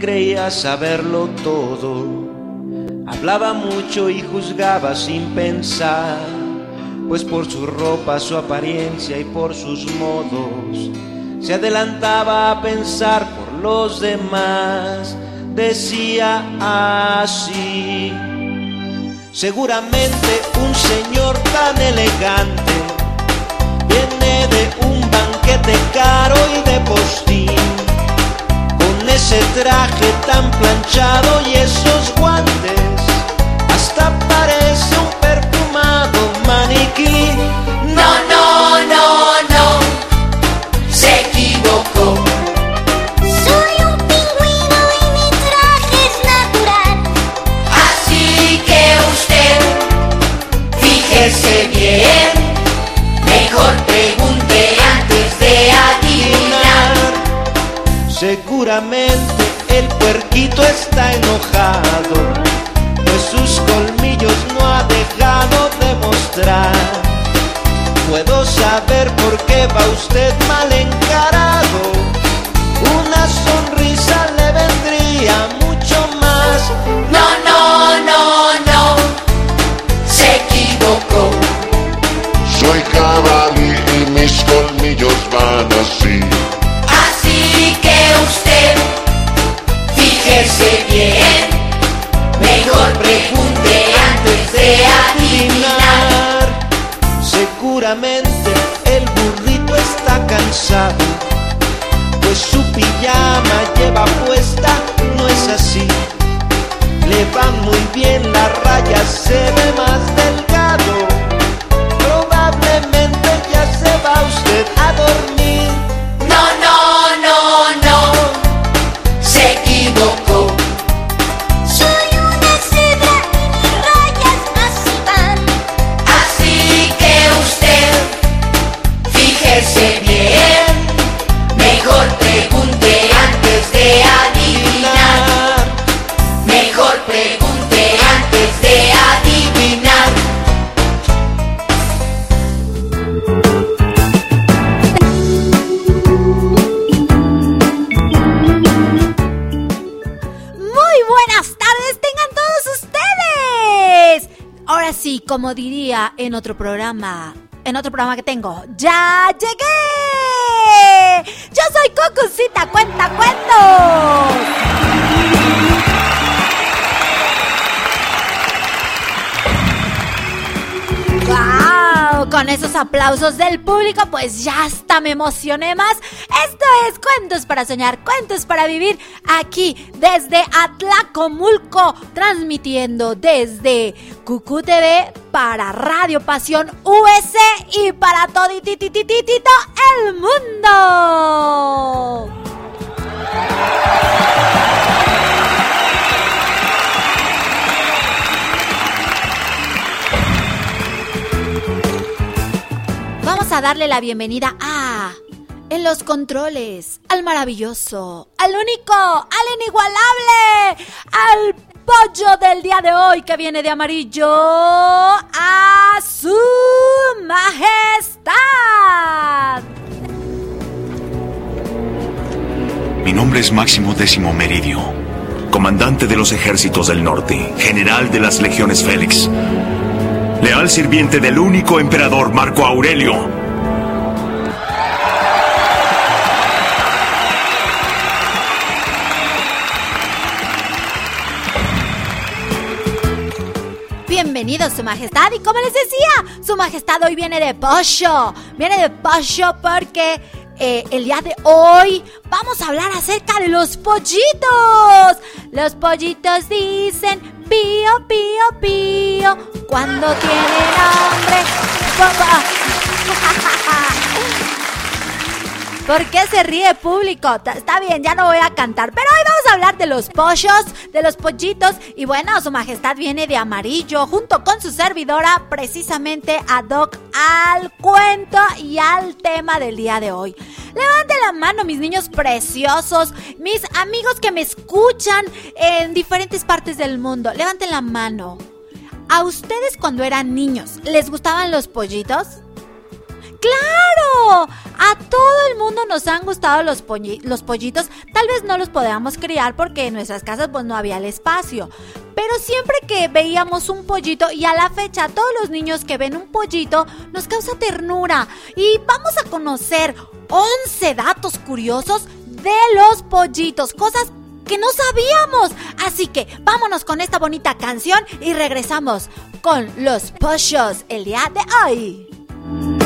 creía saberlo todo. Hablaba mucho y juzgaba sin pensar, pues por su ropa, su apariencia y por sus modos, se adelantaba a pensar por los demás. Decía así, seguramente un señor tan elegante viene de un banquete caro y de postín ese traje tan planchado y esos guantes, hasta parece un perfumado maniquí. No, no, no, no, se equivocó. Soy un pingüino y mi traje es natural. Así que usted, fíjese bien, Seguramente el puerquito está enojado, pues sus colmillos no ha dejado de mostrar. Puedo saber por qué va usted mal encarado. Una sonrisa le vendría mucho más. No, no, no, no, se equivocó. Soy jabalí y mis colmillos van así. Usted, fíjese bien, mejor pregunte antes de adivinar. Seguramente el burrito está cansado, pues su pijama lleva puesta, no es así. Le van muy bien las rayas, se ve más delgado. Como diría en otro programa, en otro programa que tengo, ¡ya llegué! Yo soy Cucucita, cuenta cuentos. ¡Wow! Con esos aplausos del público, pues ya hasta me emocioné más. Esto es Cuentos para Soñar, Cuentos para Vivir, aquí desde Atlacomulco, transmitiendo desde Cucu TV para Radio Pasión US y para todititititito el mundo. Vamos a darle la bienvenida a en los controles, al maravilloso, al único, al inigualable, al pollo del día de hoy que viene de amarillo, a su majestad. Mi nombre es Máximo Décimo Meridio, comandante de los ejércitos del norte, general de las legiones Félix, leal sirviente del único emperador Marco Aurelio. Bienvenido, Su Majestad. Y como les decía, Su Majestad hoy viene de pollo. Viene de pollo porque eh, el día de hoy vamos a hablar acerca de los pollitos. Los pollitos dicen pío, pío, pío cuando tienen hambre. ¿Por qué se ríe público? Está bien, ya no voy a cantar. Pero hoy vamos a hablar de los pollos, de los pollitos. Y bueno, su majestad viene de amarillo junto con su servidora precisamente ad hoc al cuento y al tema del día de hoy. Levanten la mano, mis niños preciosos, mis amigos que me escuchan en diferentes partes del mundo. Levanten la mano. ¿A ustedes cuando eran niños les gustaban los pollitos? ¡Claro! A todo el mundo nos han gustado los, los pollitos. Tal vez no los podamos criar porque en nuestras casas pues no había el espacio. Pero siempre que veíamos un pollito y a la fecha todos los niños que ven un pollito nos causa ternura. Y vamos a conocer 11 datos curiosos de los pollitos. Cosas que no sabíamos. Así que vámonos con esta bonita canción y regresamos con los pollos el día de hoy.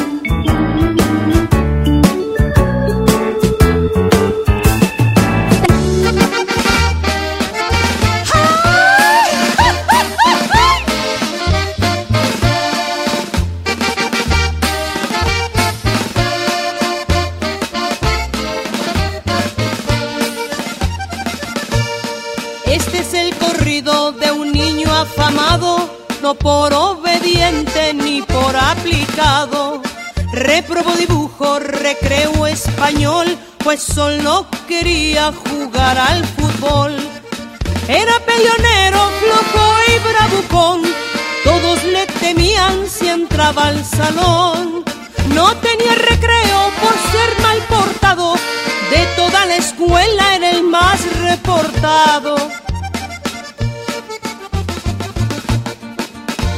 No por obediente ni por aplicado. Reprobó dibujo, recreo español, pues solo quería jugar al fútbol. Era peleonero, flojo y bravucón, todos le temían si entraba al salón. No tenía recreo por ser mal portado, de toda la escuela era el más reportado.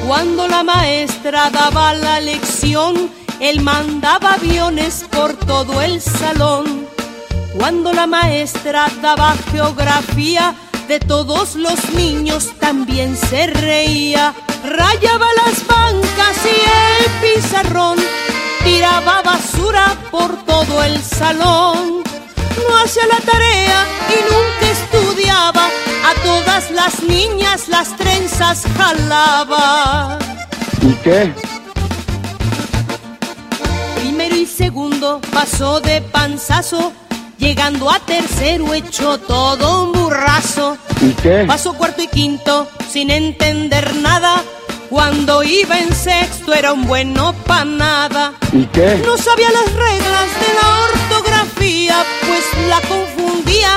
Cuando la maestra daba la lección, él mandaba aviones por todo el salón. Cuando la maestra daba geografía, de todos los niños también se reía. Rayaba las bancas y el pizarrón, tiraba basura por todo el salón. No hacía la tarea y nunca estudiaba, a todas las niñas las trenzas jalaba. ¿Y qué? Primero y segundo pasó de panzazo, llegando a tercero echó todo un burrazo. ¿Y qué? Pasó cuarto y quinto sin entender nada. Cuando iba en sexto era un bueno pa' nada. ¿Y qué? No sabía las reglas de la ortografía, pues la confundía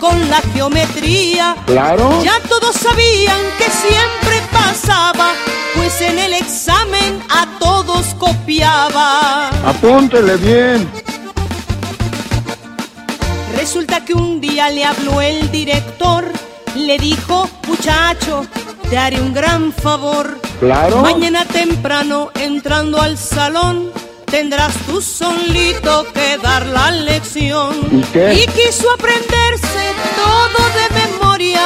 con la geometría. Claro. Ya todos sabían que siempre pasaba, pues en el examen a todos copiaba. Apúntele bien. Resulta que un día le habló el director, le dijo, muchacho, te haré un gran favor. Claro. Mañana temprano, entrando al salón, tendrás tú solito que dar la lección. ¿Y qué? Y quiso aprenderse todo de memoria,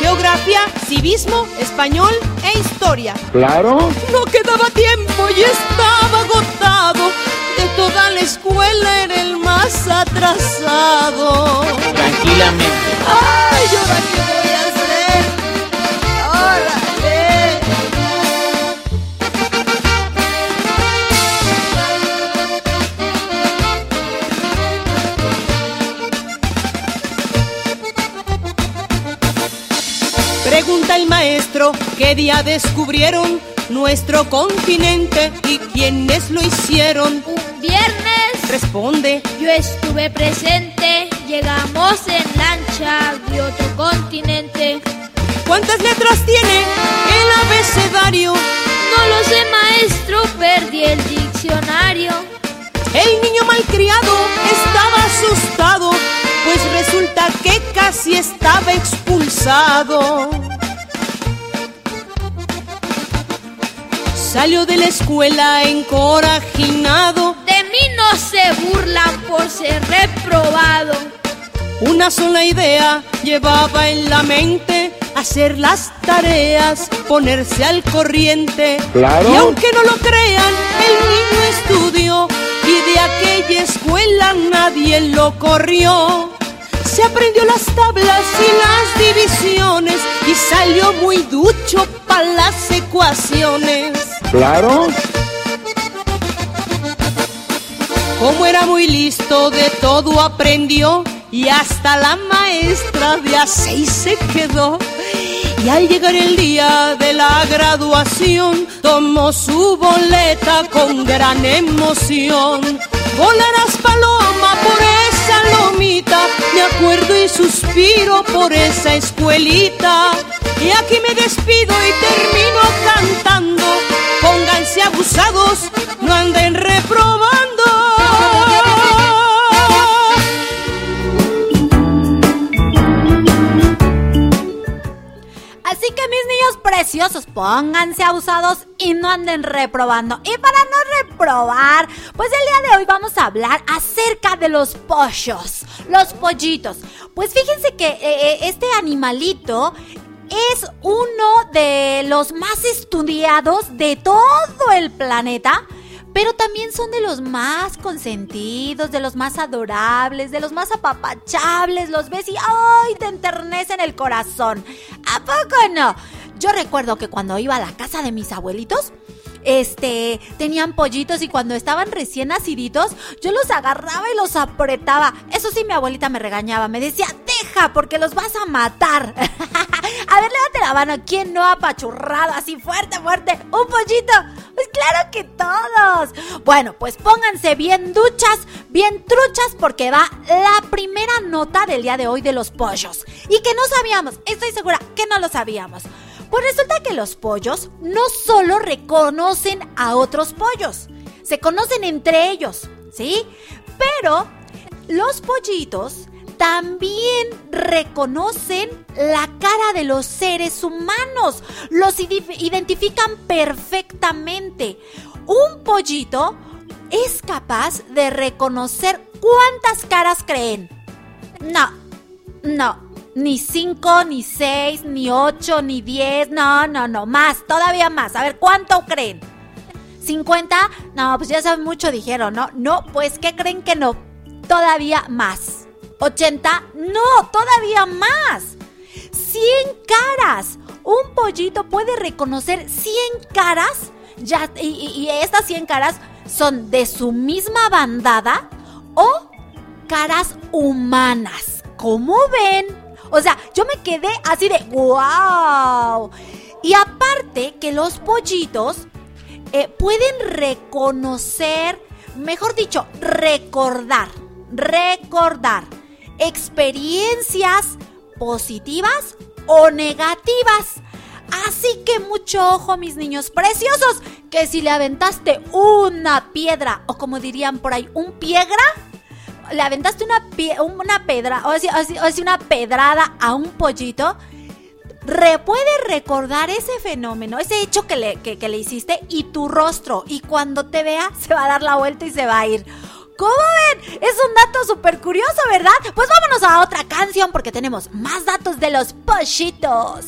geografía, civismo, español e historia. Claro. No quedaba tiempo y estaba agotado. De toda la escuela era el más atrasado. Tranquilamente. ¡Ay, ¿y ahora qué voy a Pregunta el maestro qué día descubrieron nuestro continente y quiénes lo hicieron. Un viernes Responde, yo estuve presente, llegamos en lancha de otro continente. ¿cuántas letras tiene el abecedario? No lo sé maestro, perdí el diccionario. El niño malcriado estaba asustado, pues resulta que casi estaba expulsado. Salió de la escuela encorajinado, De mí no se burlan por ser reprobado. una sola idea llevaba en la mente, hacer las tareas, ponerse al corriente. Claro. Y aunque no lo crean, el niño estudió y de aquella escuela nadie lo corrió. Se aprendió las tablas y las divisiones y salió muy ducho para las ecuaciones. Claro. Como era muy listo, de todo aprendió y hasta la maestra de a seis se quedó. Y al llegar el día de la graduación, tomó su boleta con gran emoción. Volarás paloma por esa lomita, me acuerdo y suspiro por esa escuelita. Y aquí me despido y termino cantando. Pónganse abusados, no anden reprobando. Así que mis niños preciosos, pónganse abusados y no anden reprobando. Y para no reprobar, pues el día de hoy vamos a hablar acerca de los pollos, los pollitos. Pues fíjense que eh, eh, este animalito es uno de los más estudiados de todo el planeta. Pero también son de los más consentidos, de los más adorables, de los más apapachables. Los ves y ¡ay! te enternecen el corazón. ¿A poco no? Yo recuerdo que cuando iba a la casa de mis abuelitos, este, tenían pollitos y cuando estaban recién naciditos, yo los agarraba y los apretaba. Eso sí, mi abuelita me regañaba, me decía, deja, porque los vas a matar. a ver, levante la mano, ¿quién no ha apachurrado así fuerte, fuerte un pollito? Pues claro que todos. Bueno, pues pónganse bien duchas, bien truchas, porque va la primera nota del día de hoy de los pollos. Y que no sabíamos, estoy segura que no lo sabíamos. Pues resulta que los pollos no solo reconocen a otros pollos, se conocen entre ellos, ¿sí? Pero los pollitos también reconocen la cara de los seres humanos, los identifican perfectamente. Un pollito es capaz de reconocer cuántas caras creen. No, no, ni cinco, ni seis, ni ocho, ni diez, no, no, no, más, todavía más. A ver, ¿cuánto creen? ¿50? No, pues ya saben mucho, dijeron, ¿no? No, pues ¿qué creen que no? Todavía más. ¿80? No, todavía más. 100 caras. Un pollito puede reconocer 100 caras. Ya, y, estas 100 caras son de su misma bandada o caras humanas. ¿Cómo ven? O sea, yo me quedé así de wow. Y aparte que los pollitos eh, pueden reconocer, mejor dicho, recordar, recordar experiencias positivas o negativas. Así que mucho ojo, mis niños preciosos, que si le aventaste una piedra, o como dirían por ahí, un piegra, le aventaste una, una pedra, o así, una pedrada a un pollito, re, puede recordar ese fenómeno, ese hecho que le, que, le hiciste y tu rostro. Y cuando te vea, se va a dar la vuelta y se va a ir. ¿Cómo ven? Es un dato súper curioso, ¿verdad? Pues vámonos a otra canción porque tenemos más datos de los pollitos.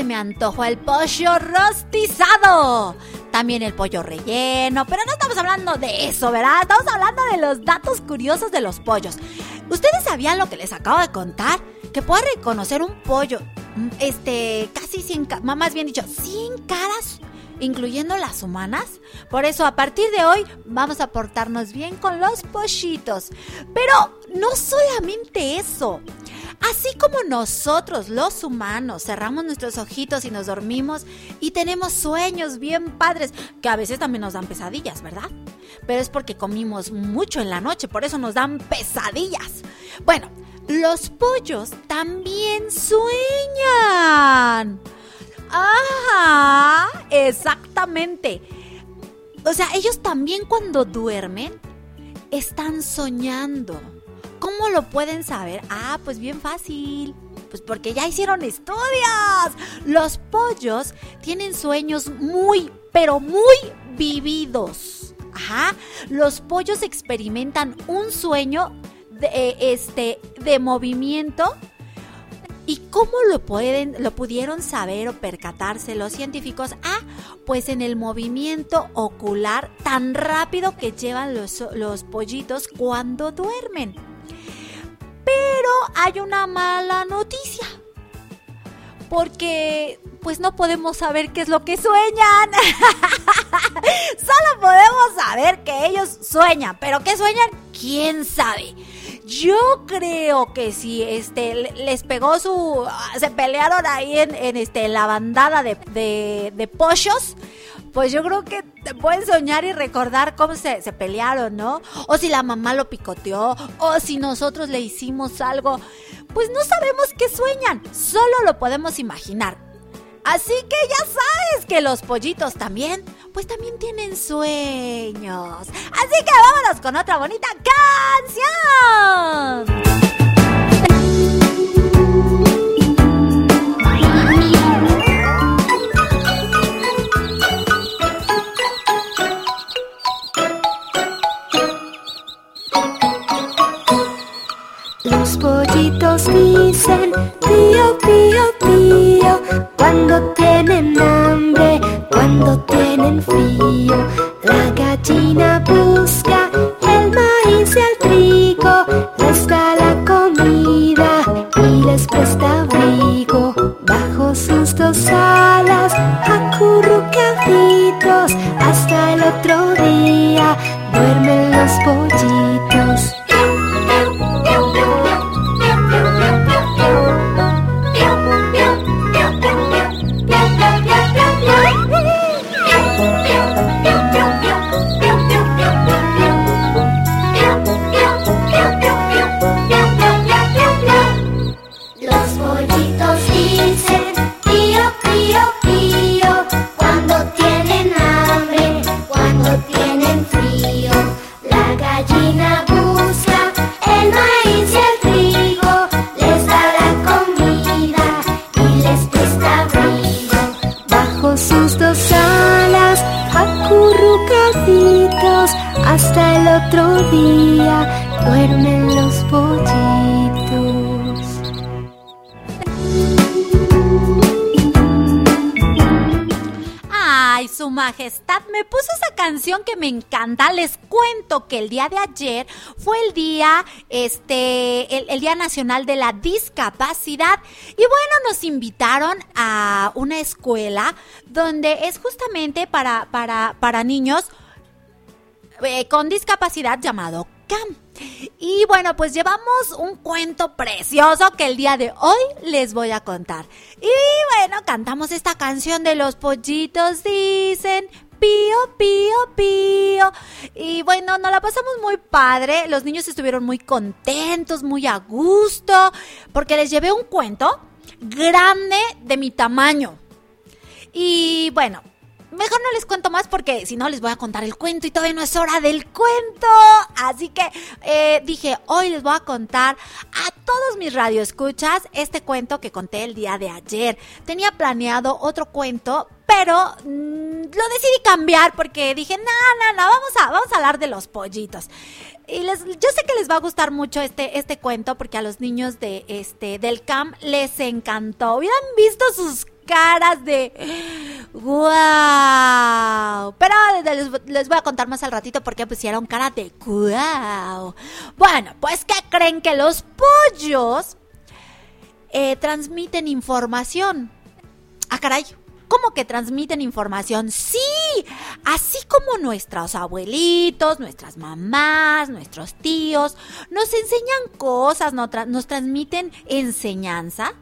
Se me antojó el pollo rostizado. También el pollo relleno, pero no estamos hablando de eso, ¿verdad? Estamos hablando de los datos curiosos de los pollos. ¿Ustedes sabían lo que les acabo de contar? Que puede reconocer un pollo, mm, este, casi 100, más bien dicho, 100 caras incluyendo las humanas. Por eso a partir de hoy vamos a portarnos bien con los pollitos. Pero no solamente eso. Así como nosotros, los humanos, cerramos nuestros ojitos y nos dormimos y tenemos sueños bien padres, que a veces también nos dan pesadillas, ¿verdad? Pero es porque comimos mucho en la noche, por eso nos dan pesadillas. Bueno, los pollos también sueñan. ¡Ajá! Exactamente. O sea, ellos también cuando duermen están soñando. ¿Cómo lo pueden saber? Ah, pues bien fácil. Pues porque ya hicieron estudios. Los pollos tienen sueños muy, pero muy vividos. Ajá. Los pollos experimentan un sueño de, eh, este, de movimiento ¿Y cómo lo pueden, lo pudieron saber o percatarse los científicos? Ah, pues en el movimiento ocular tan rápido que llevan los, los pollitos cuando duermen. Pero hay una mala noticia. Porque pues no podemos saber qué es lo que sueñan. Solo podemos saber que ellos sueñan. Pero qué sueñan, quién sabe. Yo creo que si este les pegó su. se pelearon ahí en, este la bandada de, de, de, pollos. Pues yo creo que pueden soñar y recordar cómo se, se pelearon, ¿no? O si la mamá lo picoteó, o si nosotros le hicimos algo. Pues no sabemos qué sueñan, solo lo podemos imaginar. Así que ya sabes que los pollitos también, pues también tienen sueños. Así que vámonos con otra bonita canción. Los pollitos dicen pío, pío, pío cuando tienen hambre, cuando tienen frío. La gallina que el día de ayer fue el día, este, el, Día Nacional de la Discapacidad. Y bueno, nos invitaron a una escuela donde es justamente para, para, para niños eh, con discapacidad llamado CAM. Y bueno, pues llevamos un cuento precioso que el día de hoy les voy a contar. Y bueno, cantamos esta canción de los pollitos, dicen, pío, pío, pío. Y bueno, nos la pasamos muy padre. Los niños estuvieron muy contentos, muy a gusto, porque les llevé un cuento grande de mi tamaño. Y bueno, mejor no les cuento más porque si no les voy a contar el cuento y todavía no es hora del cuento. Así que eh, dije, hoy les voy a contar a todos mis radioescuchas este cuento que conté el día de ayer. Tenía planeado otro cuento, pero mm, lo decidí cambiar porque dije, no, no, no, vamos a, vamos a hablar de los pollitos. Y les, yo sé que les va a gustar mucho este, este cuento porque a los niños de este del camp les encantó. Hubieran visto sus caras de wow. Pero les, les voy a contar más al ratito porque pusieron cara de wow. Bueno, pues ¿qué creen que los pollos eh, transmiten información? Ah, caray. ¿Cómo que transmiten información? Sí, así como nuestros abuelitos, nuestras mamás, nuestros tíos nos enseñan cosas, nos, nos transmiten enseñanza,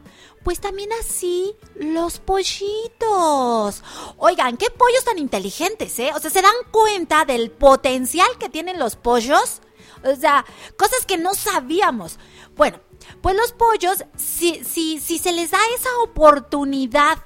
pues también así los pollitos. Oigan, qué pollos tan inteligentes, ¿eh? O sea, ¿se dan cuenta del potencial que tienen los pollos? O sea, cosas que no sabíamos. Bueno, pues los pollos, si, si, si se les da esa oportunidad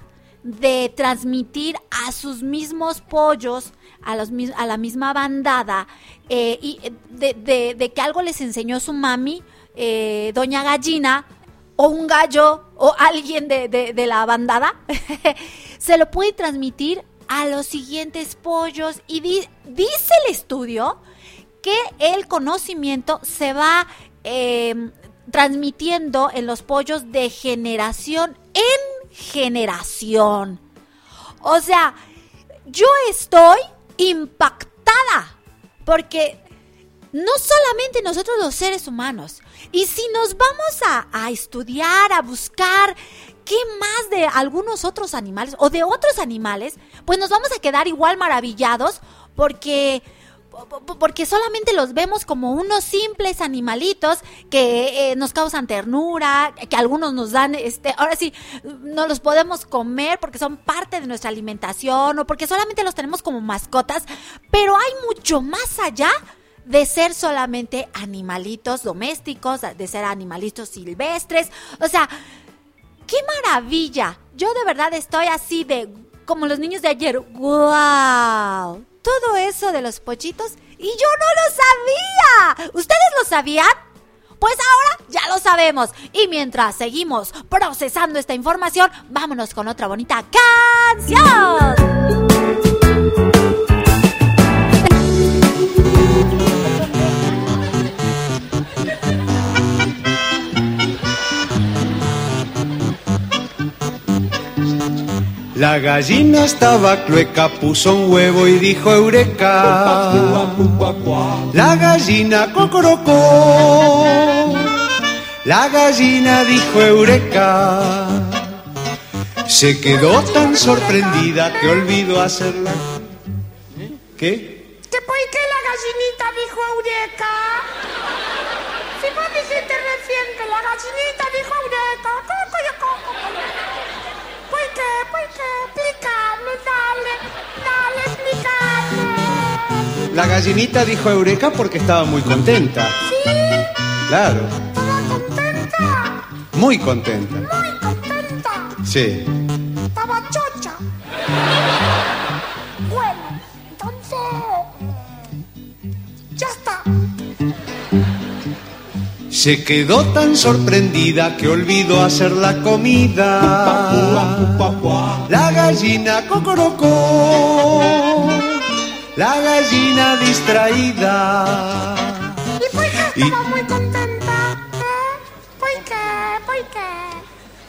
de transmitir a sus mismos pollos, a, los, a la misma bandada, eh, y eh, de, de- de que algo les enseñó su mami, eh, Doña Gallina, o un gallo, o alguien de, de- la bandada, se lo puede transmitir a los siguientes pollos. Y di- dice el estudio que el conocimiento se va eh, transmitiendo en los pollos de generación en generación. O sea, yo estoy impactada porque no solamente nosotros los seres humanos, y si nos vamos a, a estudiar, a buscar qué más de algunos otros animales o de otros animales, pues nos vamos a quedar igual maravillados porque porque solamente los vemos como unos simples animalitos que eh, nos causan ternura, que algunos nos dan, este, ahora sí, no los podemos comer porque son parte de nuestra alimentación o porque solamente los tenemos como mascotas, pero hay mucho más allá de ser solamente animalitos domésticos, de ser animalitos silvestres, o sea, ¡Qué maravilla! Yo de verdad estoy así de como los niños de ayer. ¡Wow! Todo eso de los pollitos y yo no lo sabía. ¿Ustedes lo sabían? Pues ahora ya lo sabemos. Y mientras seguimos procesando esta información, vámonos con otra bonita canción. La gallina estaba clueca, puso un huevo y dijo eureka. La gallina cocorocó. La gallina dijo eureka. Se quedó tan sorprendida que olvidó hacerla. ¿Qué? ¿Que por qué la gallinita dijo Eureka? Si vos dijiste recién que la gallinita dijo Eureka, La gallinita dijo eureka porque estaba muy contenta. ¿Sí? Claro, ¿Estaba contenta? muy contenta. Muy contenta. Sí. Estaba chocha. Bueno, entonces... Ya está. Se quedó tan sorprendida que olvidó hacer la comida. La gallina cocorocó. La gallina distraída. ¿Y por qué Y- estaba muy contenta? ¿Eh? ¿Por qué? ¿Por qué?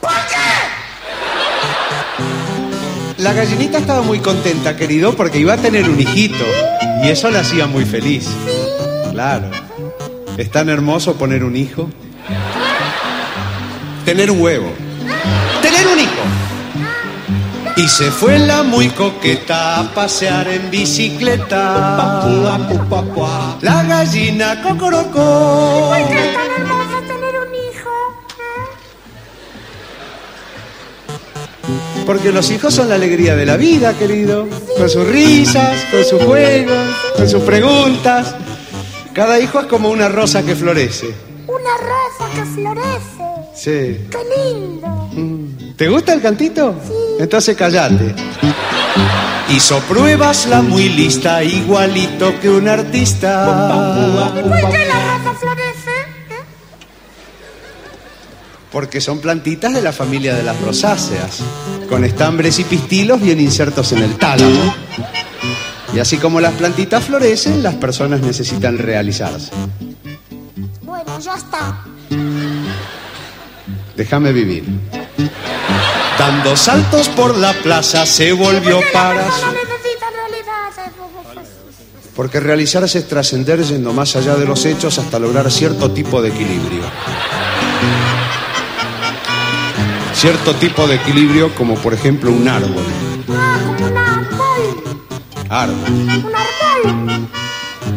¿Por qué? La gallinita estaba muy contenta, querido, porque iba a tener un hijito. Y eso la hacía muy feliz. Claro. Es tan hermoso poner un hijo. Tener un huevo. Y se fue la muy coqueta a pasear en bicicleta. La gallina cocorocó. ¿Por qué es tan hermoso tener un hijo? ¿Eh? Porque los hijos son la alegría de la vida, querido. Con sus risas, con sus juegos, con sus preguntas. Cada hijo es como una rosa que florece. Una rosa que florece. Sí. ¡Qué lindo! ¿Te gusta el cantito? Entonces callate. Hizo pruebas la muy lista, igualito que un artista. ¿Y por qué la rosa florece? ¿Eh? Porque son plantitas de la familia de las rosáceas, con estambres y pistilos bien insertos en el tálamo. Y así como las plantitas florecen, las personas necesitan realizarse. Bueno, ya está. Déjame vivir. Dando saltos por la plaza se volvió ¿Por qué la para... realidad? Porque realizarse es trascender yendo más allá de los hechos hasta lograr cierto tipo de equilibrio. Cierto tipo de equilibrio como por ejemplo un árbol. Ah, árbol. Árbol. Un árbol.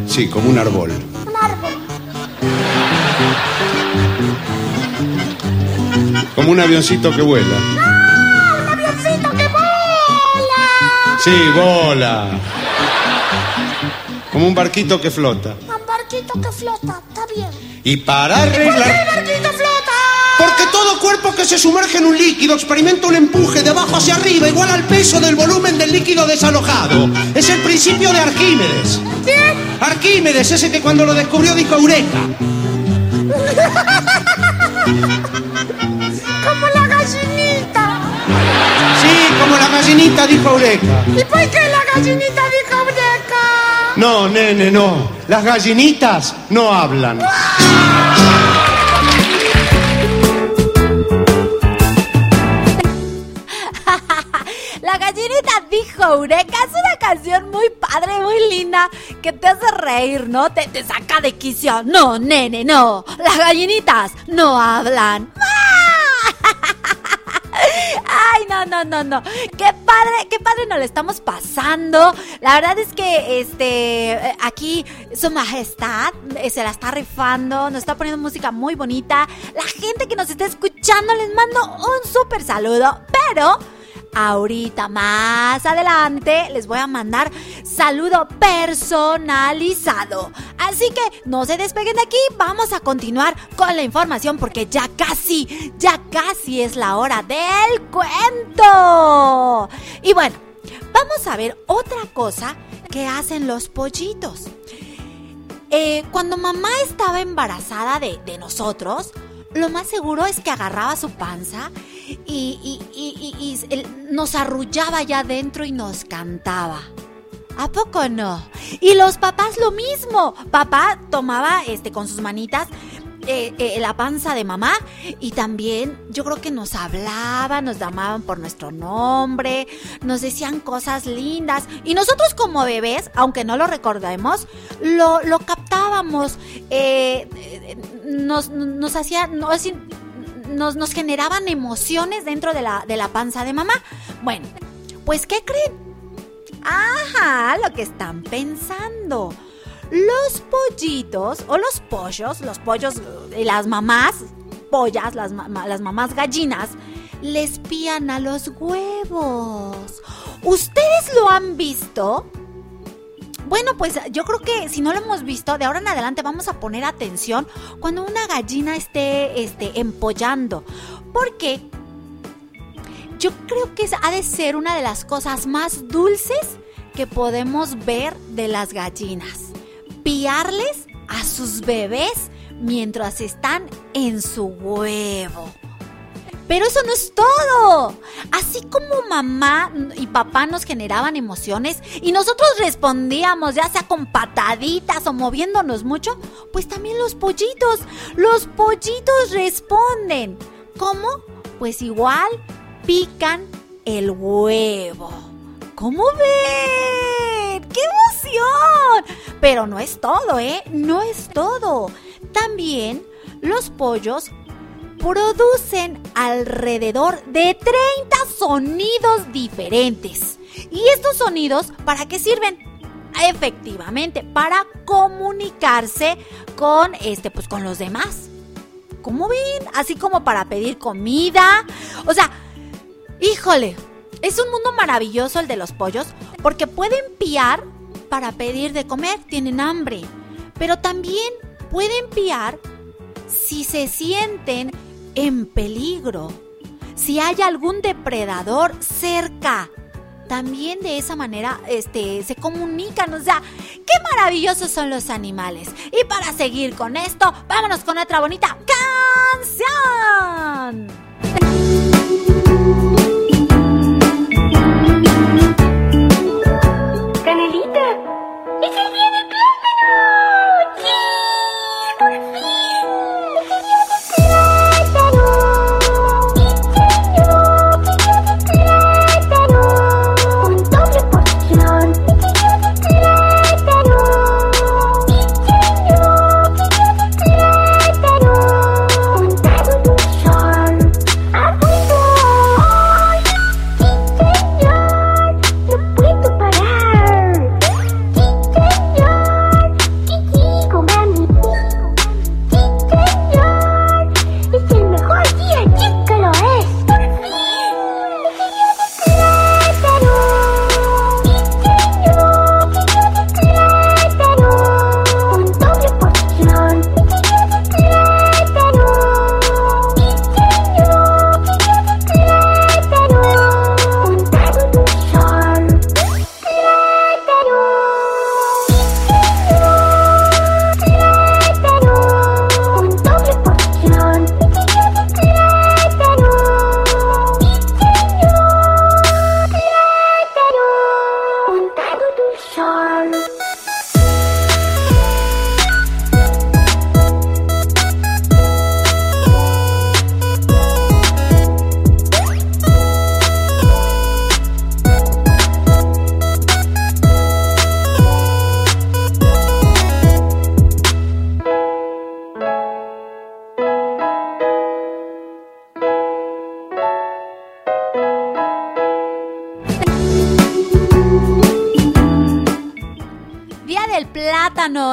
Sí, como un árbol. Un árbol. Como un avioncito que vuela. Sí, bola. Como un barquito que flota. Un barquito que flota, está bien. Y para ¿Por qué el arreglar... barquito flota? Porque todo cuerpo que se sumerge en un líquido experimenta un empuje de abajo hacia arriba igual al peso del volumen del líquido desalojado. Es el principio de Arquímedes. ¿Quién? Arquímedes, ese que cuando lo descubrió dijo Eureka. Como gallinita dijo Eureka. ¿Y por qué la gallinita dijo breca? No, nene, no. Las gallinitas no hablan. La gallinita dijo Eureka es una canción muy padre, muy linda, que te hace reír, ¿no? Te, te saca de quicio. No, nene, no. Las gallinitas no hablan. Ay, no, no, no, no. Qué padre, qué padre nos lo estamos pasando. La verdad es que este eh, aquí su majestad eh, se la está rifando, nos está poniendo música muy bonita. La gente que nos está escuchando les mando un súper saludo, pero Ahorita más adelante les voy a mandar saludo personalizado. Así que no se despeguen de aquí, vamos a continuar con la información porque ya casi, ya casi es la hora del cuento. Y bueno, vamos a ver otra cosa que hacen los pollitos. Eh, cuando mamá estaba embarazada de, nosotros, lo más seguro es que agarraba su panza y, y- nos arrullaba allá adentro y nos cantaba. ¿A poco no? Y los papás lo mismo. Papá tomaba este con sus manitas eh, eh, la panza de mamá y también yo creo que nos hablaban, nos llamaban por nuestro nombre, nos decían cosas lindas y nosotros como bebés, aunque no lo recordemos, lo, lo captábamos, eh, nos, nos hacían, no, así, nos, nos generaban emociones dentro de la, de la panza de mamá. Bueno, pues ¿qué creen? Ajá, lo que están pensando. Los pollitos o los pollos, los pollos y las mamás, pollas, las, ma- las mamás gallinas, les pían a los huevos. ¿Ustedes lo han visto? Bueno, pues yo creo que si no lo hemos visto, de ahora en adelante vamos a poner atención cuando una gallina esté este, empollando. Porque yo creo que ha de ser una de las cosas más dulces que podemos ver de las gallinas. Piarles a sus bebés mientras están en su huevo. Pero eso no es todo. Así como mamá y papá nos generaban emociones y nosotros respondíamos, ya sea con pataditas o moviéndonos mucho, pues también los pollitos, los pollitos responden. ¿Cómo? Pues igual pican el huevo. ¿Cómo ven? ¡Qué emoción! Pero no es todo, ¿eh? No es todo. También los pollos producen alrededor de 30 sonidos diferentes. ¿Y estos sonidos para qué sirven? Efectivamente, para comunicarse con este pues con los demás. ¿Cómo ven? Así como para pedir comida. O sea, híjole, es un mundo maravilloso el de los pollos porque pueden piar para pedir de comer, tienen hambre. Pero también pueden piar si se sienten en peligro, si hay algún depredador cerca. también de esa manera este, se comunican. O sea, qué maravillosos son los animales. Y para seguir con esto, vámonos con otra bonita canción.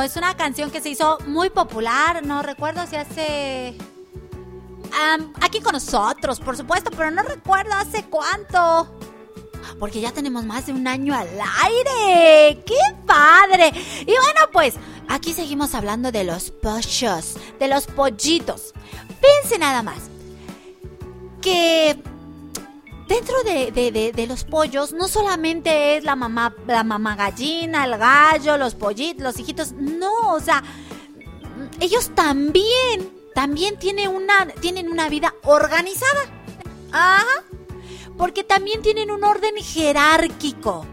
Es una canción que se hizo muy popular, no recuerdo si hace... Aquí con nosotros, por supuesto, pero no recuerdo hace cuánto. Porque ya tenemos más de un año al aire. ¡Qué padre! Y bueno, pues aquí seguimos hablando de los pollos, de los pollitos. Piense nada más. Que dentro de, de- de- de los pollos no solamente es la mamá, la mamá gallina, el gallo, los pollitos, los hijitos. No, o sea, ellos también, también tienen una, tienen una vida organizada. Ajá. Porque también tienen un orden jerárquico.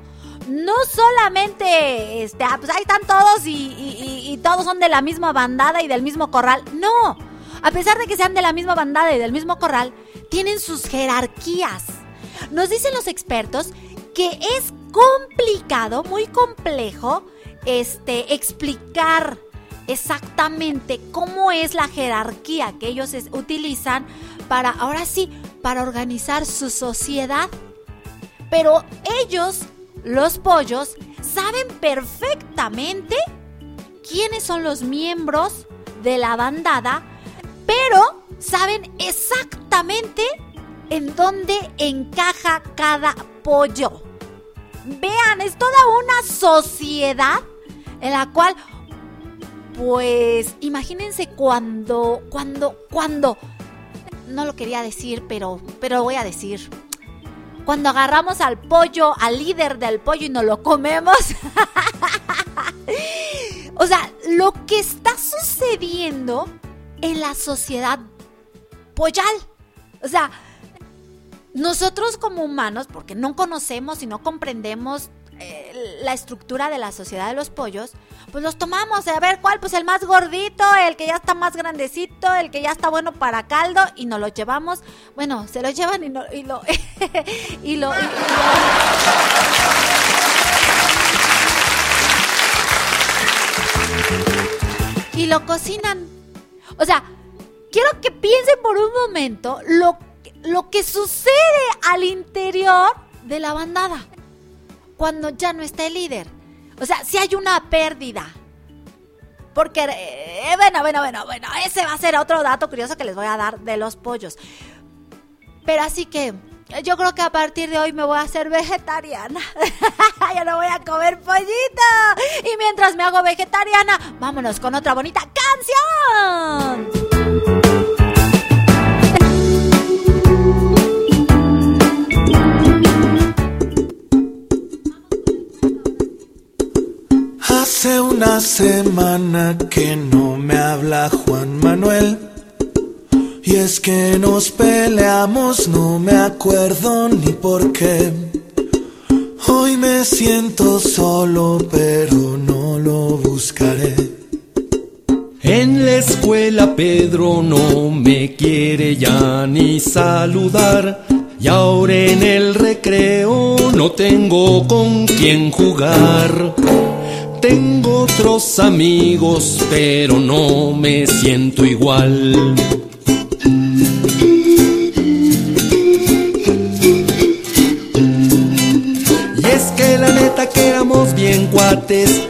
No solamente, este, ah, pues ahí están todos y, y- y- y todos son de la misma bandada y del mismo corral. No. A pesar de que sean de la misma bandada y del mismo corral, tienen sus jerarquías. Nos dicen los expertos que es complicado, muy complejo, este, explicar exactamente cómo es la jerarquía que ellos utilizan para, ahora sí, para organizar su sociedad. Pero ellos, los pollos, saben perfectamente quiénes son los miembros de la bandada, pero saben exactamente en dónde encaja cada pollo. Vean, es toda una sociedad en la cual, pues, imagínense cuando, cuando, cuando, no lo quería decir, pero, pero lo voy a decir. Cuando agarramos al pollo, al líder del pollo y nos lo comemos. o sea, lo que está sucediendo en la sociedad pollal. O sea, nosotros como humanos, porque no conocemos y no comprendemos eh, la estructura de la sociedad de los pollos, pues los tomamos a ver cuál, pues el más gordito, el que ya está más grandecito, el que ya está bueno para caldo y nos lo llevamos. Bueno, se lo llevan y, no- y lo y lo, y- y lo cocinan. O sea, quiero que piensen por un momento lo, lo que sucede al interior de la bandada cuando ya no está el líder. O sea, si hay una pérdida. Porque, eh, bueno, bueno, bueno, bueno, ese va a ser otro dato curioso que les voy a dar de los pollos. Pero así que yo creo que a partir de hoy me voy a hacer vegetariana. ya no voy a comer pollito. Y mientras me hago vegetariana, vámonos con otra bonita canción. Una semana que no me habla Juan Manuel. Y es que nos peleamos, no me acuerdo ni por qué. Hoy me siento solo, pero no lo buscaré. En la escuela Pedro no me quiere ya ni saludar. Y ahora en el recreo no tengo con quién jugar. Tengo otros amigos, pero no me siento igual. Y es que la neta que éramos bien cuates,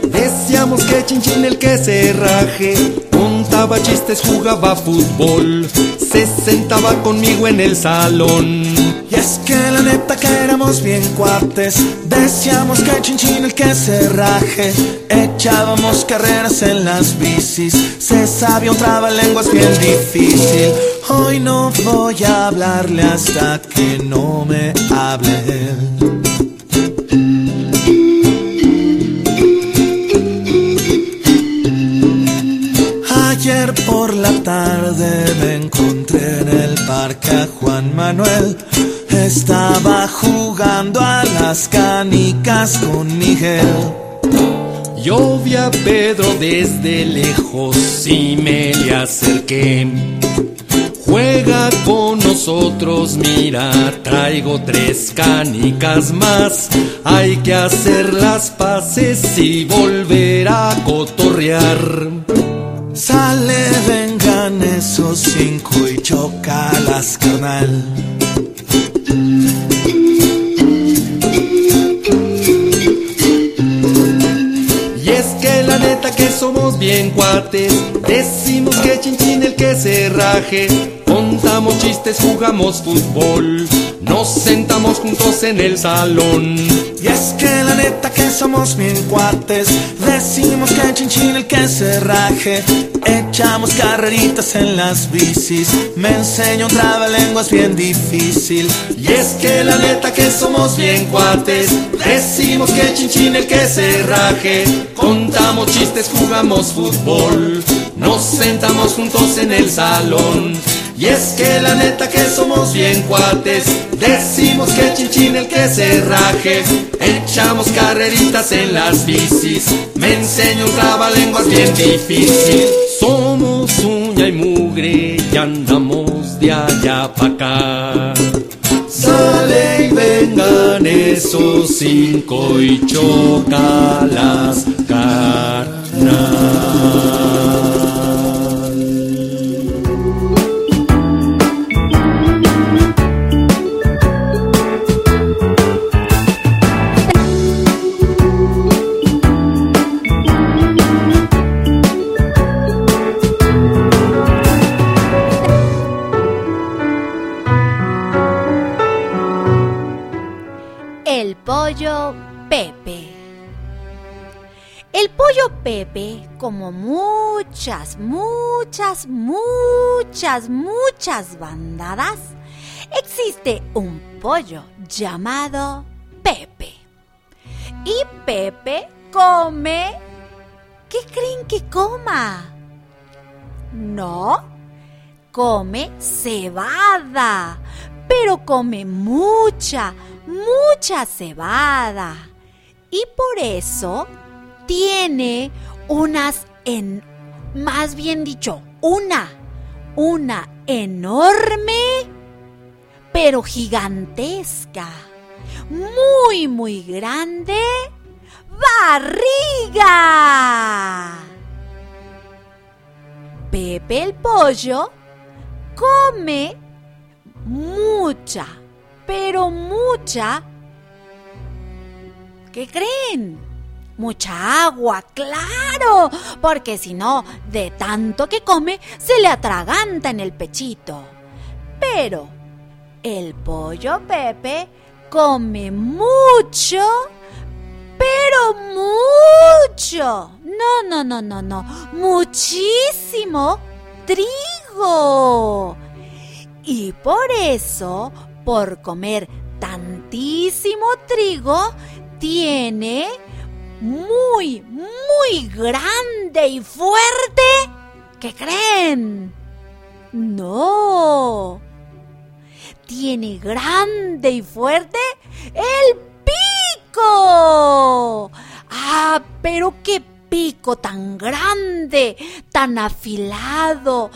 decíamos que chinchín el que se raje, contaba chistes, jugaba fútbol, se sentaba conmigo en el salón. Y es que la neta que éramos bien cuates, decíamos que chinchín el que se raje, echábamos carreras en las bicis, se sabía un trabalenguas bien difícil. Hoy no voy a hablarle hasta que no me hable. Ayer por la tarde me encontré en el parque a Juan Manuel. Estaba jugando a las canicas con Miguel. Yo a Pedro desde lejos y me le acerqué. Juega con nosotros, mira, traigo tres canicas más. Hay que hacer las paces y volver a cotorrear. Sale, vengan esos cinco y chocalas, carnal. Y es que la neta que somos bien cuates, decimos que chinchín el que se raje, contamos chistes, jugamos fútbol, nos sentamos juntos en el salón. Y es que la neta que somos bien cuates, decimos que chinchín el que se raje, echamos carreritas en las bicis, me enseña un trabalenguas bien difícil. Y es que la neta que somos bien cuates, decimos que chinchín el que se raje, contamos chistes, jugamos fútbol, nos sentamos juntos en el salón. Y es que la neta que somos bien cuates, decimos que chinchín el que se raje, echamos carreritas en las bicis, me enseña un trabalenguas bien difícil. Somos uña y mugre y andamos de allá pa' acá. Sale y vengan esos cinco y choca las El pollo Pepe. El pollo Pepe, como muchas, muchas, muchas, muchas bandadas, existe un pollo llamado Pepe. Y Pepe come... ¿Qué creen que coma? No, come cebada, pero come mucha, mucha cebada. Y por eso tiene unas en más bien dicho, una una enorme pero gigantesca, muy muy grande barriga. Pepe el pollo come mucha, pero mucha. ¿Qué creen? Mucha agua, claro, porque si no, de tanto que come, se le atraganta en el pechito. Pero el pollo Pepe come mucho, pero mucho. No, no, no, no, no. Muchísimo trigo. Y por eso, por comer tantísimo trigo, tiene muy, muy grande y fuerte, ¿qué creen? No. Tiene grande y fuerte el pico. Ah, pero qué pico tan grande, tan afilado,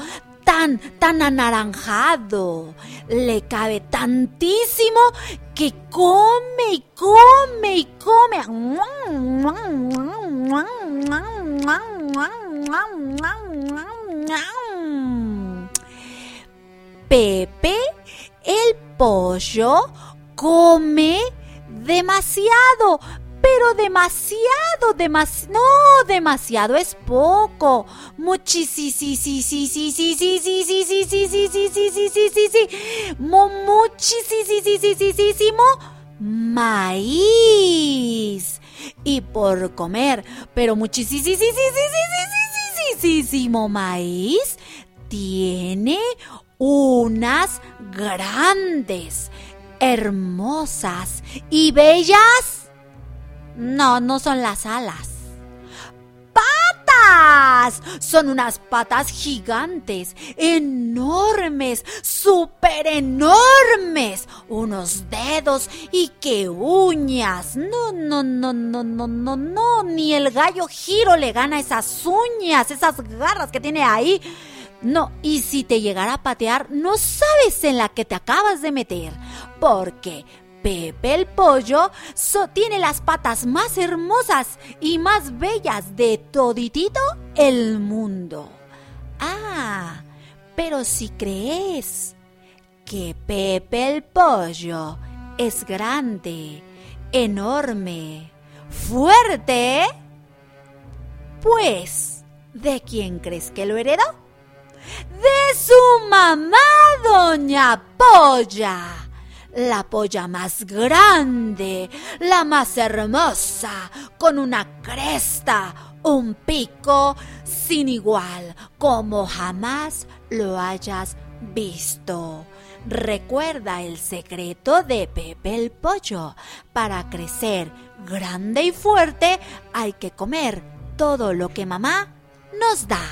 tan, tan anaranjado. Le cabe tantísimo que come y come y come. Pepe, el pollo, come demasiado, pero demasiado, demasiado, no, demasiado es poco. Muchísimo, maíz. Y por comer, pero muchísimo maíz, tiene unas grandes, hermosas y bellas no, no son las alas. ¡Patas! Son unas patas gigantes, enormes, súper enormes. Unos dedos y qué uñas. No, no, no, no, no, no, no. Ni el gallo giro le gana esas uñas, esas garras que tiene ahí. No, y si te llegara a patear, no sabes en la que te acabas de meter. Porque Pepe el pollo tiene las patas más hermosas y más bellas de toditito el mundo. Ah, pero si crees que Pepe el pollo es grande, enorme, fuerte, pues, ¿de quién crees que lo heredó? De su mamá, doña Polla la polla más grande, la más hermosa, con una cresta, un pico sin igual, como jamás lo hayas visto. Recuerda el secreto de Pepe el Pollo. Para crecer grande y fuerte hay que comer todo lo que mamá nos da.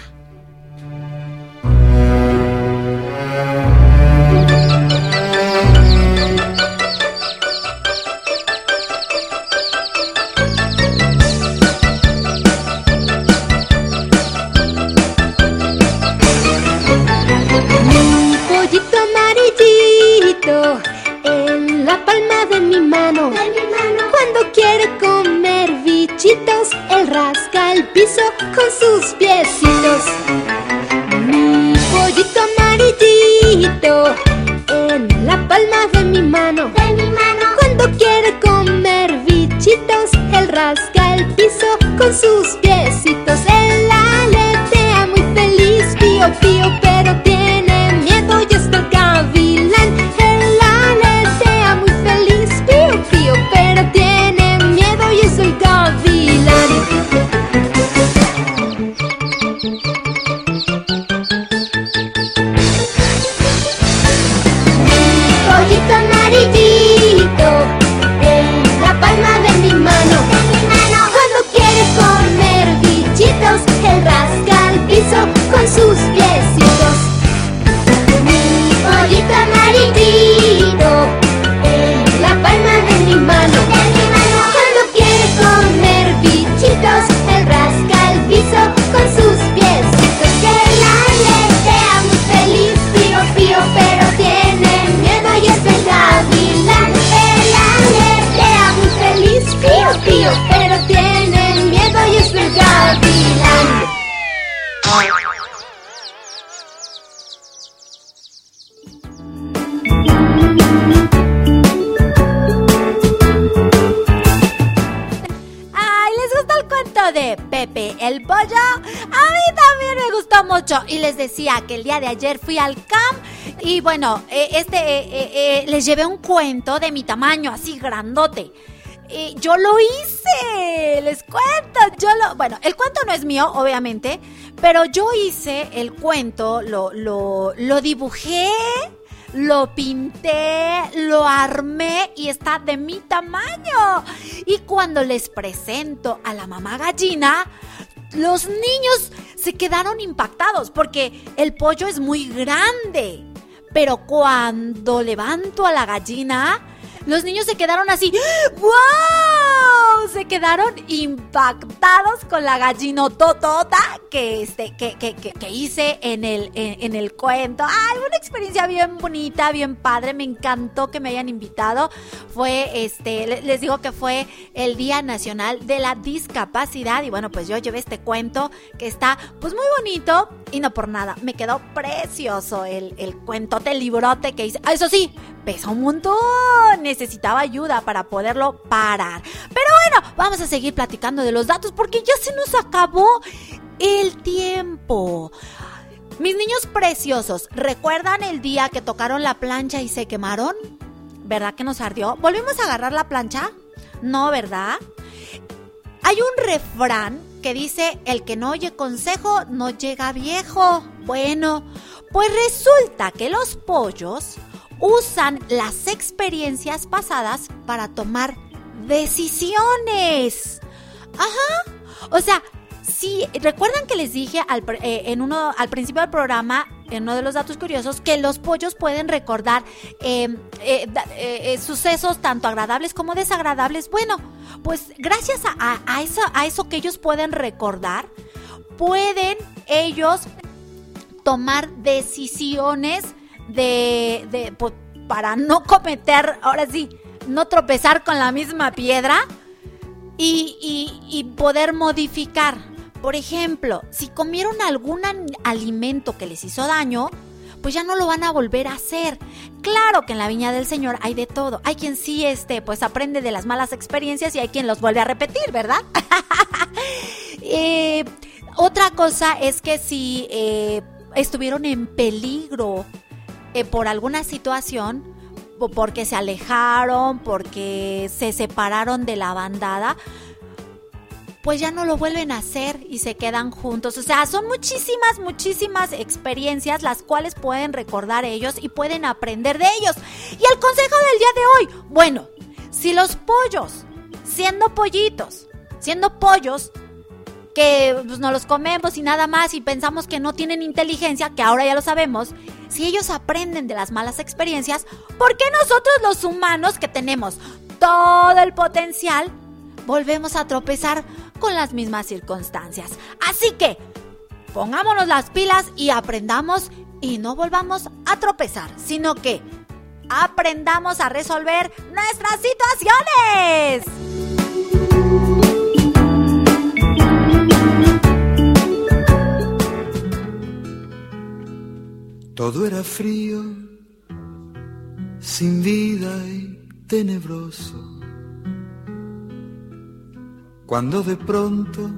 En la palma de mi mano. Cuando quiere comer bichitos, él rasca el piso con sus piecitos. Mi pollito amarillito en la palma de mi mano. Cuando quiere comer bichitos, él rasca el piso con sus piecitos. Él aletea muy feliz, pío pío, pero y les decía que el día de ayer fui al camp y bueno, eh, este, eh, eh, les llevé un cuento de mi tamaño, así grandote. yo lo hice, les cuento, yo lo... Bueno, el cuento no es mío, obviamente, pero yo hice el cuento, lo, lo, lo dibujé, lo pinté, lo armé y está de mi tamaño. Y cuando les presento a la mamá gallina, los niños se quedaron impactados porque el pollo es muy grande. Pero cuando levanto a la gallina, los niños se quedaron así. ¡Wow! Se quedaron impactados con la gallinototota que, este, que, que, que, que hice en el, en, el cuento. ¡Ay! Una experiencia bien bonita, bien padre. Me encantó que me hayan invitado. Fue, este, le- les digo que fue el Día Nacional de la Discapacidad. Y bueno, pues yo llevé este cuento que está, pues muy bonito. Y no por nada, me quedó precioso el, el cuentote, el librote que hice. Ah, Eso sí, pesa un montón. Necesitaba ayuda para poderlo parar. Pero bueno, vamos a seguir platicando de los datos porque ya se nos acabó el tiempo. Mis niños preciosos, ¿recuerdan el día que tocaron la plancha y se quemaron? ¿Verdad que nos ardió? ¿Volvimos a agarrar la plancha? No, ¿verdad? Hay un refrán que dice, el que no oye consejo no llega viejo. Bueno, pues resulta que los pollos usan las experiencias pasadas para tomar decisiones. Ajá. O sea, si recuerdan que les dije al, eh, en uno, al principio del programa, en uno de los datos curiosos, que los pollos pueden recordar eh, eh, eh, sucesos tanto agradables como desagradables. Bueno, pues gracias a eso, a eso que ellos pueden recordar, pueden ellos tomar decisiones de, de- po- para no cometer, ahora sí, no tropezar con la misma piedra y, y- y poder modificar. Por ejemplo, si comieron algún alimento que les hizo daño, pues ya no lo van a volver a hacer. Claro que en la viña del Señor hay de todo. Hay quien sí, este, pues aprende de las malas experiencias y hay quien los vuelve a repetir, ¿verdad? Eh, otra cosa es que si eh, estuvieron en peligro eh, por alguna situación, porque se alejaron, porque se separaron de la bandada, pues ya no lo vuelven a hacer y se quedan juntos. O sea, son muchísimas, muchísimas experiencias las cuales pueden recordar ellos y pueden aprender de ellos. Y el consejo del día de hoy, bueno, si los pollos, siendo pollitos, siendo pollos, que pues, no los comemos y nada más y pensamos que no tienen inteligencia, que ahora ya lo sabemos, si ellos aprenden de las malas experiencias, ¿por qué nosotros los humanos que tenemos todo el potencial volvemos a tropezar con las mismas circunstancias? Así que pongámonos las pilas y aprendamos y no volvamos a tropezar, sino que aprendamos a resolver nuestras situaciones. Todo era frío, sin vida y tenebroso. Cuando de pronto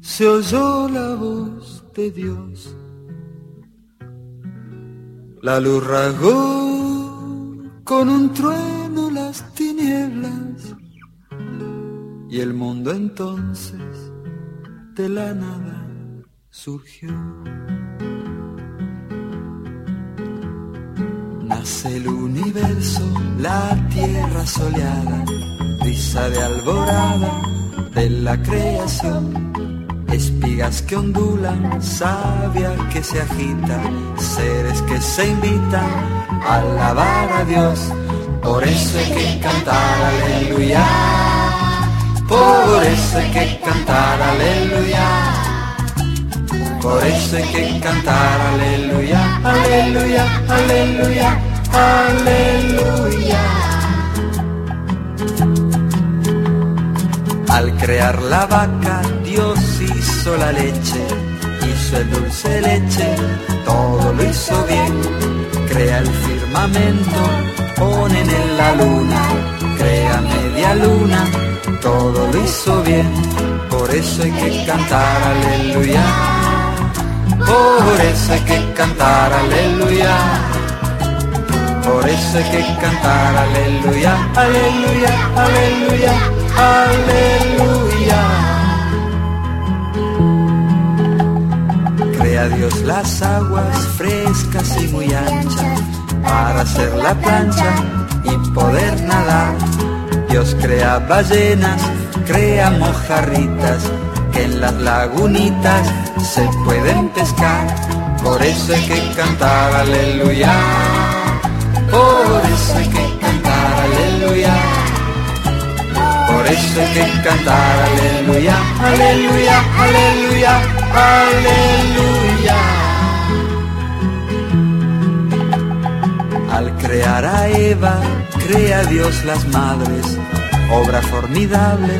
se oyó la voz de Dios, la luz rasgó con un trueno las tinieblas y el mundo entonces de la nada surgió. El universo, la tierra soleada, risa de alborada de la creación. Espigas que ondulan, savia que se agita, seres que se invitan a alabar a Dios. Por eso hay que cantar aleluya, por eso hay que cantar aleluya. Por eso hay que cantar aleluya, aleluya, aleluya, aleluya. Al crear la vaca, Dios hizo la leche, hizo el dulce leche, todo lo hizo bien. Crea el firmamento, ponen en la luna, crea media luna, todo lo hizo bien. Por eso hay que cantar aleluya. Por eso hay que cantar aleluya. Por eso hay que cantar aleluya, aleluya, aleluya, aleluya. Crea Dios las aguas frescas y muy anchas, para hacer la plancha y poder nadar. Dios crea ballenas, crea mojarritas, que en las lagunitas se pueden pescar. Por eso hay que cantar aleluya, por eso hay que cantar aleluya. Por eso hay que cantar aleluya, aleluya, aleluya, aleluya. Al crear a Eva, crea Dios las madres, obra formidable,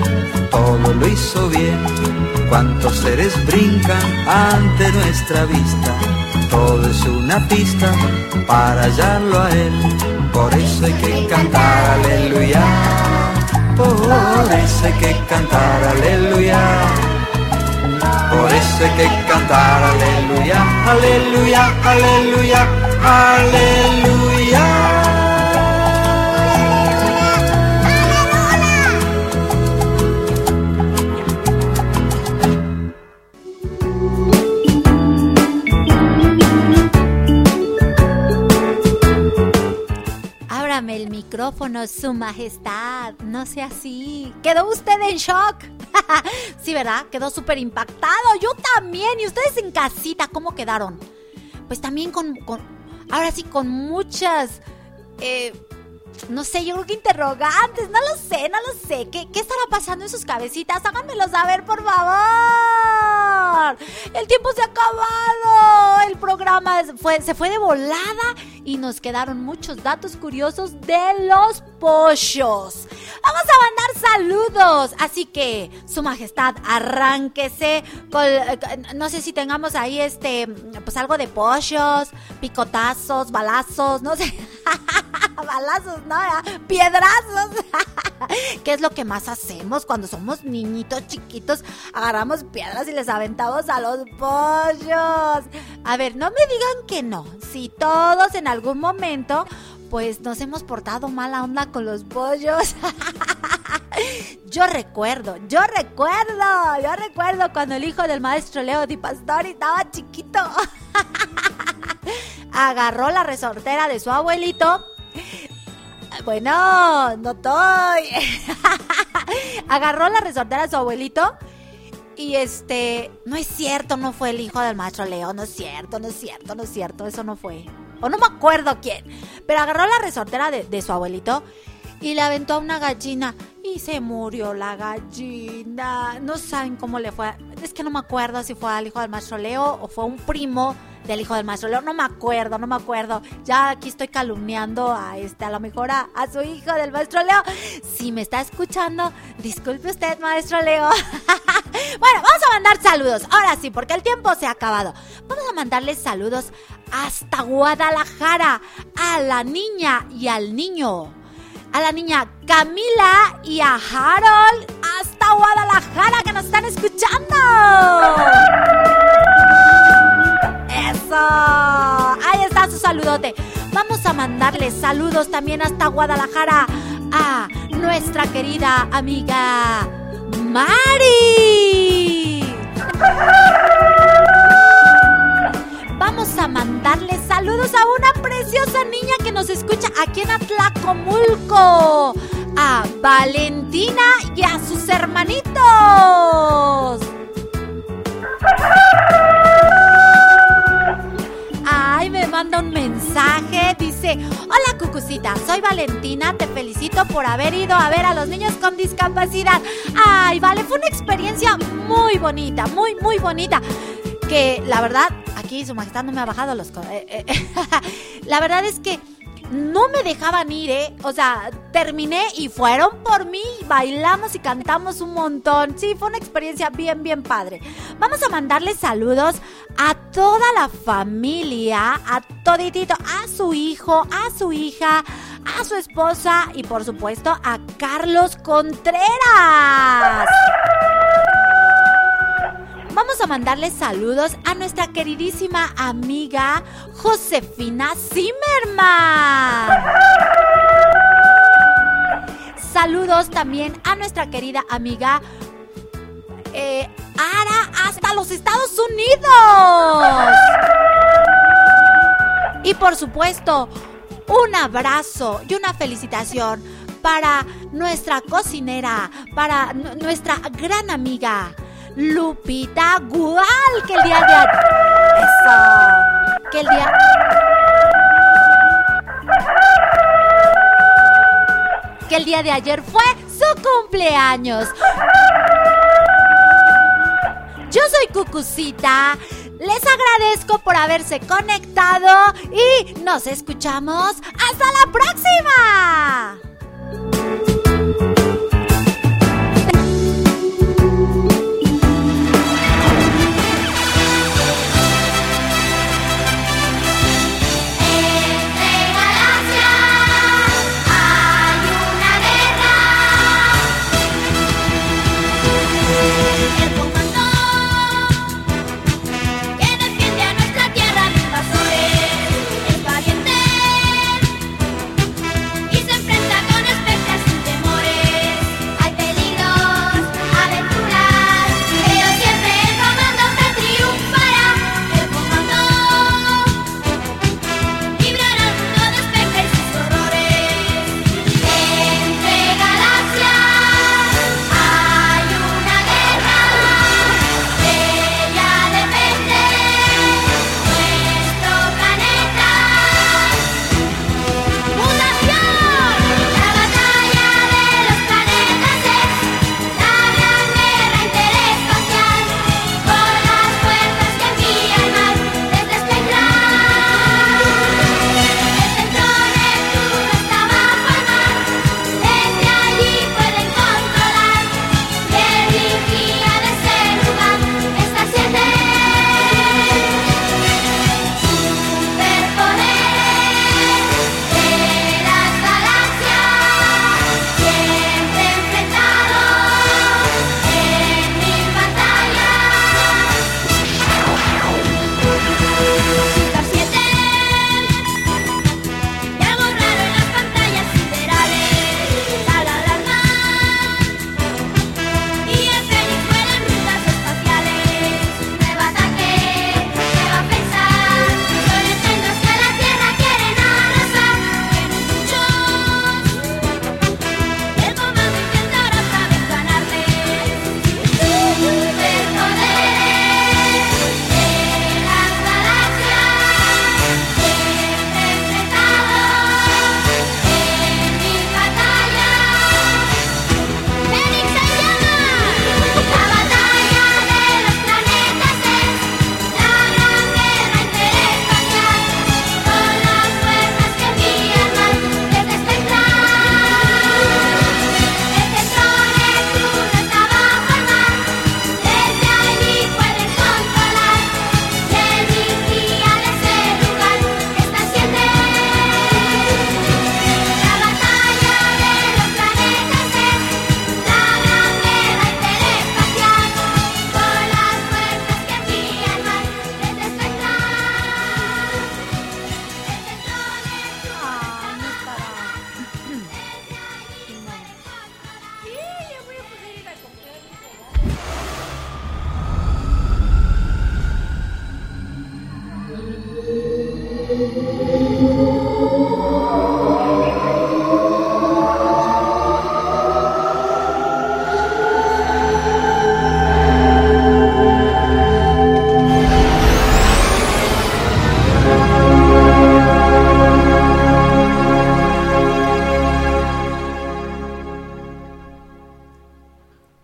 todo lo hizo bien. Cuántos seres brincan ante nuestra vista, todo es una pista para hallarlo a Él. Por eso hay que cantar aleluya, por eso hay que cantar aleluya. Por eso hay que cantar aleluya, aleluya, aleluya, aleluya. Micrófono, su majestad. No sea así. ¿Quedó usted en shock? sí, ¿verdad? Quedó súper impactado. Yo también. ¿Y ustedes en casita cómo quedaron? Pues también con... ahora sí, con muchas... eh, no sé, yo creo que interrogantes, no lo sé, no lo sé. ¿Qué, qué estará pasando en sus cabecitas? Háganmelo saber, por favor. El tiempo se ha acabado. El programa se fue de volada y nos quedaron muchos datos curiosos de los pollos. Vamos a mandar saludos. Así que, Su Majestad, arránquese No sé si tengamos ahí este. Pues algo de pollos, picotazos, balazos, no sé. balazos, no, ¿verdad? piedrazos. ¿Qué es lo que más hacemos cuando somos niñitos chiquitos? Agarramos piedras y les aventamos a los pollos. A ver, no me digan que no. Si todos en algún momento, pues nos hemos portado mala onda con los pollos. Yo recuerdo, yo recuerdo, yo recuerdo cuando el hijo del maestro Leo Di Pastori estaba chiquito. Agarró la resortera de su abuelito bueno, no estoy. Agarró la resortera de su abuelito y este, no es cierto, no fue el hijo del maestro Leo, no es cierto, no es cierto, no es cierto, eso no fue. O no me acuerdo quién, pero agarró la resortera de, de su abuelito y le aventó a una gallina y se murió la gallina. No saben cómo le fue. Es que no me acuerdo si fue al hijo del maestro Leo o fue un primo del hijo del maestro Leo. No me acuerdo, no me acuerdo. Ya aquí estoy calumniando a este, a lo mejor a, a su hijo del maestro Leo. Si me está escuchando, disculpe usted, maestro Leo. bueno, vamos a mandar saludos. Ahora sí, porque el tiempo se ha acabado. Vamos a mandarles saludos hasta Guadalajara a la niña y al niño a la niña Camila y a Harold hasta Guadalajara que nos están escuchando. Eso. Ahí está su saludote. Vamos a mandarle saludos también hasta Guadalajara a nuestra querida amiga Mari. Vamos a mandarle saludos a una preciosa niña que nos escucha aquí en Atlacomulco. A Valentina y a sus hermanitos. Ay, me manda un mensaje. Dice, hola Cucucita, soy Valentina. Te felicito por haber ido a ver a los niños con discapacidad. Ay, vale, fue una experiencia muy bonita, muy, muy bonita. Que la verdad, aquí su majestad no me ha bajado los... eh, eh, la verdad es que no me dejaban ir, ¿eh? O sea, terminé y fueron por mí, bailamos y cantamos un montón. Sí, fue una experiencia bien, bien padre. Vamos a mandarle saludos a toda la familia, a toditito, a su hijo, a su hija, a su esposa y por supuesto a Carlos Contreras. Vamos a mandarle saludos a nuestra queridísima amiga Josefina Zimmerman. Saludos también a nuestra querida amiga eh, Ara hasta los Estados Unidos. Y por supuesto, un abrazo y una felicitación para nuestra cocinera, para nuestra gran amiga, Lupita Gual, que el día de Eso. Que el día... Que el día de ayer fue su cumpleaños. Yo soy Cucucita. Les agradezco por haberse conectado y nos escuchamos. ¡Hasta la próxima!